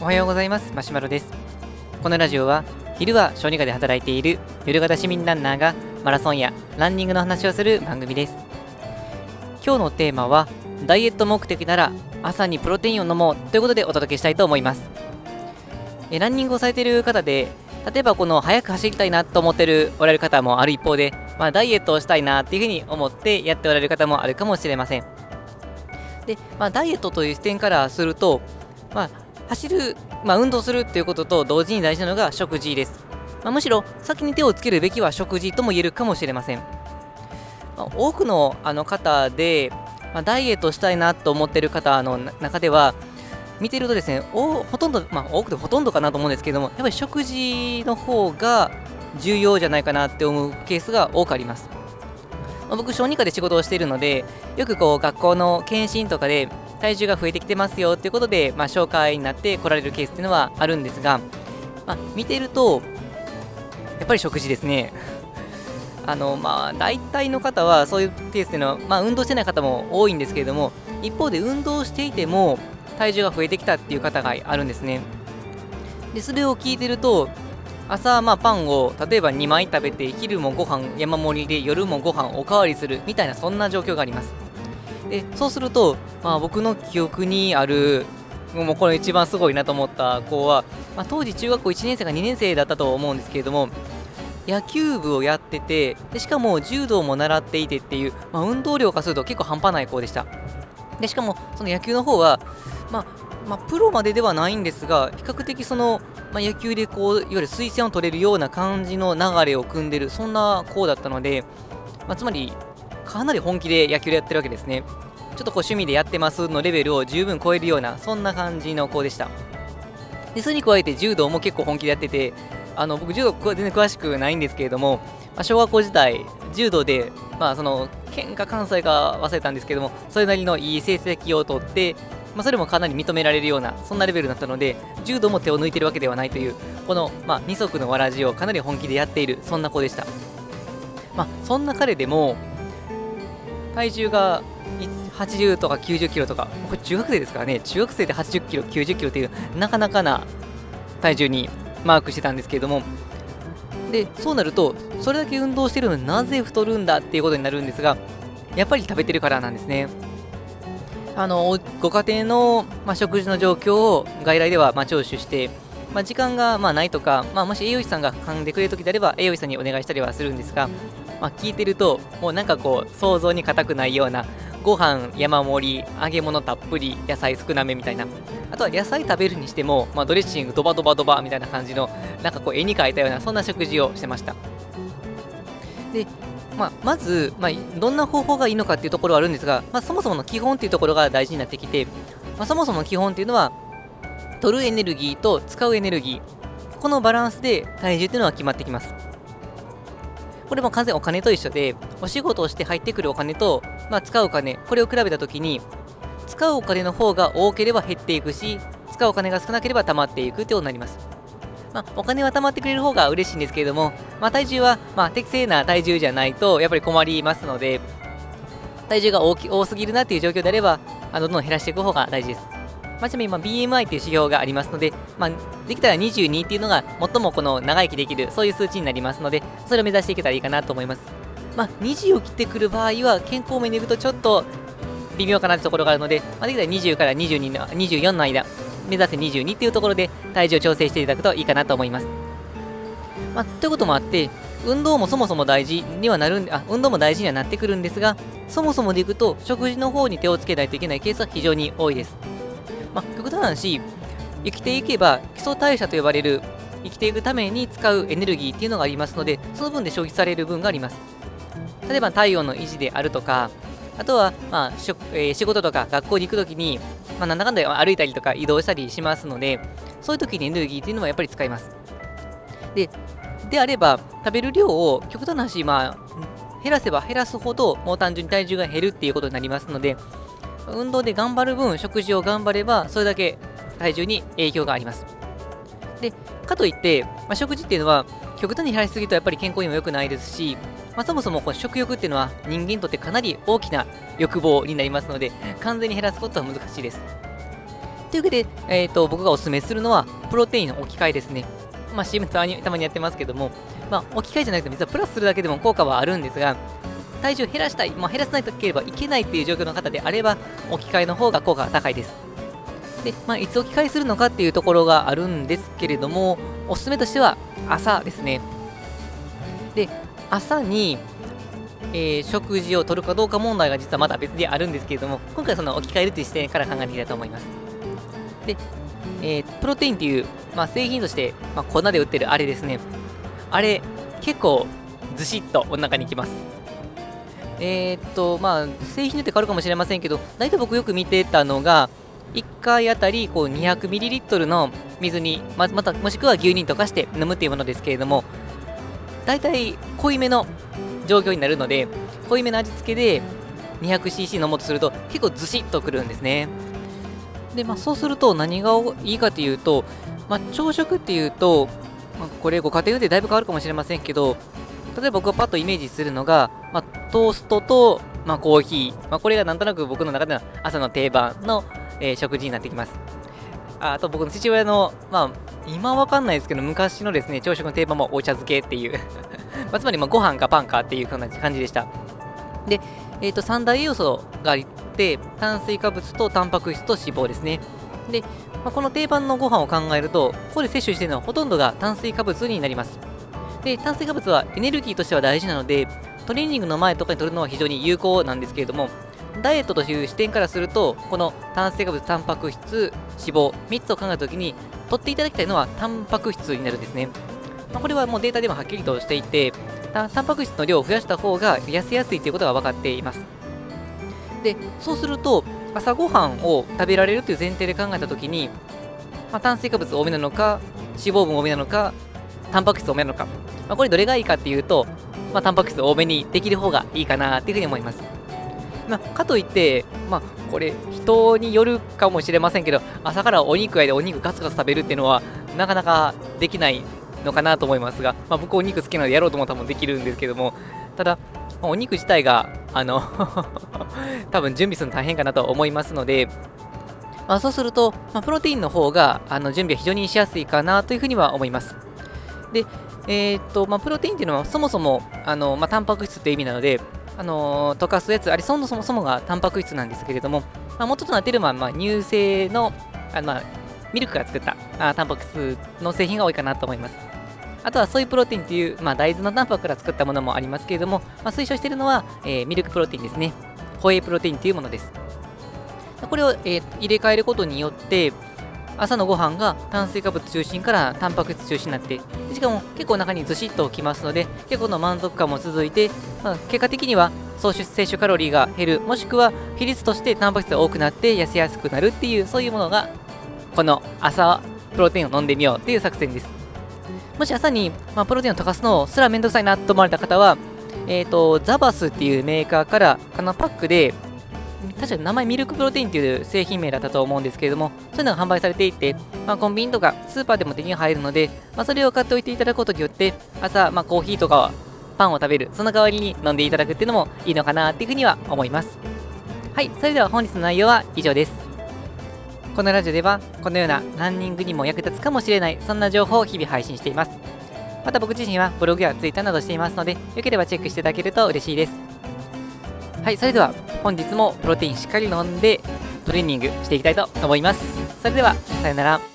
おはようございます。マシュマロです。このラジオは昼は小児科で働いている夜型市民ランナーがマラソンやランニングの話をする番組です。今日のテーマはダイエット目的なら朝にプロテインを飲もうということでお届けしたいと思います。えランニングをされている方で例えばこの早く走りたいなと思ってるおられる方もある一方で、まあ、ダイエットをしたいなっていうふうに思ってやっておられる方もあるかもしれません。で、まあ、ダイエットという視点からすると、まあ、走る、まあ、運動するっていうことと同時に大事なのが食事です、まあ、むしろ先に手をつけるべきは食事とも言えるかもしれません、まあ、多くのあの方で、まあ、ダイエットしたいなと思っている方の中では見てるとですねおほとんど、まあ、多くてほとんどかなと思うんですけどもやっぱり食事の方が重要じゃないかなって思うケースが多くあります。ま僕小児科で仕事をしているのでよくこう学校の検診とかで体重が増えてきてますよっていうことで、まあ、紹介になって来られるケースっていうのはあるんですが、まあ、見てるとやっぱり食事ですね。あのまあ大体の方はそういうケースっていうのは、まあ、運動してない方も多いんですけれども一方で運動していても体重が増えてきたっていう方があるんですね。でそれを聞いてると朝、まあ、パンを例えば2枚食べて昼もご飯山盛りで夜もご飯おかわりするみたいなそんな状況があります。でそうすると、まあ、僕の記憶にあるもうこれ一番すごいなと思った子は、まあ、当時中学校1年生か2年生だったと思うんですけれども野球部をやっててでしかも柔道も習っていてっていう、まあ、運動量化すると結構半端ない子でした。でしかもその野球の方は、まあ、まあ、プロまでではないんですが比較的その、まあ、野球でこういわゆる推薦を取れるような感じの流れを組んでるそんな子だったので、まあ、つまりかなり本気で野球でやってるわけですね。ちょっとこう趣味でやってますのレベルを十分超えるようなそんな感じの子でした。でそれに加えて柔道も結構本気でやっててあの僕柔道全然詳しくないんですけれども、まあ、小学校時代柔道でまあその県か関西か忘れたんですけどもそれなりのいい成績を取ってまあ、それもかなり認められるようなそんなレベルだったので柔道も手を抜いてるわけではないというこの、まあ、二足のわらじをかなり本気でやっているそんな子でした、まあ、そんな彼でも体重が80とか90キロとかこれ中学生ですからね中学生で80キロ90キロというなかなかな体重にマークしてたんですけれどもでそうなるとそれだけ運動してるのになぜ太るんだっていうことになるんですがやっぱり食べてるからなんですね。あのご家庭の、まあ、食事の状況を外来では、まあ、聴取して、まあ、時間が、まあ、ないとか、まあ、もし栄養士さんが噛んでくれるときであれば栄養士さんにお願いしたりはするんですが、まあ、聞いてるともうなんかこう想像に難くないようなご飯山盛り揚げ物たっぷり野菜少なめみたいなあとは野菜食べるにしても、まあ、ドレッシングドバドバドバみたいな感じのなんかこう絵に描いたようなそんな食事をしてました。でまあ、まず、まあ、どんな方法がいいのかっていうところはあるんですが、まあ、そもそもの基本っていうところが大事になってきて、まあ、そもそもの基本っていうのは取るエネルギーと使うエネルギーこのバランスで体重っていうのは決まってきます。これも完全お金と一緒でお仕事をして入ってくるお金と、まあ、使うお金これを比べた時に使うお金の方が多ければ減っていくし使うお金が少なければ溜まっていくということになります。まあ、お金は貯まってくれる方が嬉しいんですけれども、まあ、体重は、まあ、適正な体重じゃないとやっぱり困りますので体重が大き多すぎるなっていう状況であればあのどんどん減らしていく方が大事です。まあ、ちなみに、ま BMI という指標がありますので、まあ、できたら22っていうのが最もこの長生きできるそういう数値になりますのでそれを目指していけたらいいかなと思います。まあ、20を切ってくる場合は健康面でいくとちょっと微妙かなってところがあるので、まあ、できたら20から22の24の間目指せ22っていうところで体重を調整していただくといいかなと思います。まあ、ということもあって、運動もそもそも大事にはなるん、あ、運動も大事にはなってくるんですが、そもそもでいくと、食事の方に手をつけないといけないケースは非常に多いです。まあ、極端な話、生きていけば基礎代謝と呼ばれる生きていくために使うエネルギーっていうのがありますので、その分で消費される分があります。例えば体温の維持であるとか、あとは、まあしょえー、仕事とか学校に行くときに、まあ、なんだかんだ歩いたりとか移動したりしますので、そういう時にエネルギーっていうのはやっぱり使います。で、であれば、食べる量を極端な話、まあ、減らせば減らすほど、もう単純に体重が減るっていうことになりますので、運動で頑張る分、食事を頑張れば、それだけ体重に影響があります。で、かといって、まあ、食事っていうのは、極端に減らしすぎるとやっぱり健康にも良くないですし、まあ、そもそもこの食欲っていうのは人間にとってかなり大きな欲望になりますので、完全に減らすことは難しいです。というわけで、えーと、僕がおすすめするのは、プロテインの置き換えですね。まあ、CM たまにたまにやってますけども、まあ、置き換えじゃなくて、実はプラスするだけでも効果はあるんですが、体重減らしたい、まあ、減らさなければいけないっていう状況の方であれば、置き換えの方が効果が高いです。で、まあ、いつ置き換えするのかっていうところがあるんですけれども、おすすめとしては朝ですね。で、朝に、えー、食事をとるかどうか問題が実はまだ別にあるんですけれども、今回その置き換えるという視点から考えていきたいと思います。で、えー、プロテインっていう、まあ、製品として、まあ、粉で売ってるあれですね。あれ、結構ずしっとお腹にきます。えー、っと、まあ、製品によって変わるかもしれませんけど、大体僕よく見てたのが、1回あたりこう 200ml の水に、ままたもしくは牛乳に溶かして飲むっていうものですけれども、大体濃いめの状況になるので、濃いめの味付けで 200cc 飲もうとすると結構ずしっとくるんですね。で、まあ、そうすると何がいいかというと、まあ、朝食っていうと、まあ、これご家庭によってだいぶ変わるかもしれませんけど、例えば僕がパッとイメージするのが、まあ、トーストと、まあ、コーヒー、まあ、これがなんとなく僕の中での朝の定番の、えー、食事になってきます。あと僕の父親の、まあ、今わかんないですけど、昔のですね、朝食の定番もお茶漬けっていう まあ、つまりまあご飯かパンかっていう感じでした。で、えっ、ー、と、三大要素があって、炭水化物とタンパク質と脂肪ですね。で、まあ、この定番のご飯を考えると、ここで摂取しているのはほとんどが炭水化物になります。で、炭水化物はエネルギーとしては大事なので、トレーニングの前とかに取るのは非常に有効なんですけれども、ダイエットという視点からすると、この炭水化物、タンパク質、脂肪、3つを考えたときに、取っていただきたいのはタンパク質になるんですね。まあ、これはもうデータでもはっきりとしていて、タンパク質の量を増やした方が痩せやすいということが分かっています。で、そうすると、朝ごはんを食べられるという前提で考えたときに、まあ、炭水化物多めなのか、脂肪分多めなのか、タンパク質多めなのか、まあ、これどれがいいかっていうと、まあ、タンパク質多めにできる方がいいかなっていうふうに思います。まあ、かといって、まあ、これ人によるかもしれませんけど、朝からお肉屋でお肉ガツガツ食べるっていうのはなかなかできないのかなと思いますが、まあ、僕お肉好きなのでやろうと思ったらもできるんですけども、ただ、お肉自体が、あの 多分準備するの大変かなと思いますので、まあ、そうすると、まあ、プロテインの方があの準備は非常にしやすいかなというふうには思います。で、えー、っと、ま、プロテインっていうのはそもそも、あの、まあ、タンパク質って意味なので、あの、溶かすやつ、あれそもそもがタンパク質なんですけれども、まあ、元となっているのは、まあ、乳製の、あまあ、ミルクが作ったあタンパク質の製品が多いかなと思います。あとはソイプロテインという、まあ、大豆のタンパクから作ったものもありますけれども、まあ、推奨しているのは、えー、ミルクプロテインですね。ホエイプロテインというものです。これを、えー、入れ替えることによって、朝のご飯が炭水化物中心からタンパク質中心になってしかも結構中にずしっときますので結構の満足感も続いて、まあ、結果的には総摂取カロリーが減るもしくは比率としてタンパク質が多くなって痩せやすくなるっていうそういうものがこの朝プロテインを飲んでみようっていう作戦です。もし朝に、まあ、プロテインを溶かすのすらめんどくさいなと思われた方はえっ、ー、とザバスっていうメーカーからあのパックで確かに名前ミルクプロテインっていう製品名だったと思うんですけれども、そういうのが販売されていて、まあ、コンビニとかスーパーでも手に入るので、まあ、それを買っておいていただくことによって、朝、まあ、コーヒーとかパンを食べる、その代わりに飲んでいただくっていうのもいいのかなっていうふうには思います。はい、それでは本日の内容は以上です。このラジオでは、このようなランニングにも役立つかもしれない、そんな情報を日々配信しています。また僕自身はブログやツイッターなどしていますので、よければチェックしていただけると嬉しいです。はい、それでは本日もプロテインしっかり飲んでトレーニングしていきたいと思います。それでは、さよなら。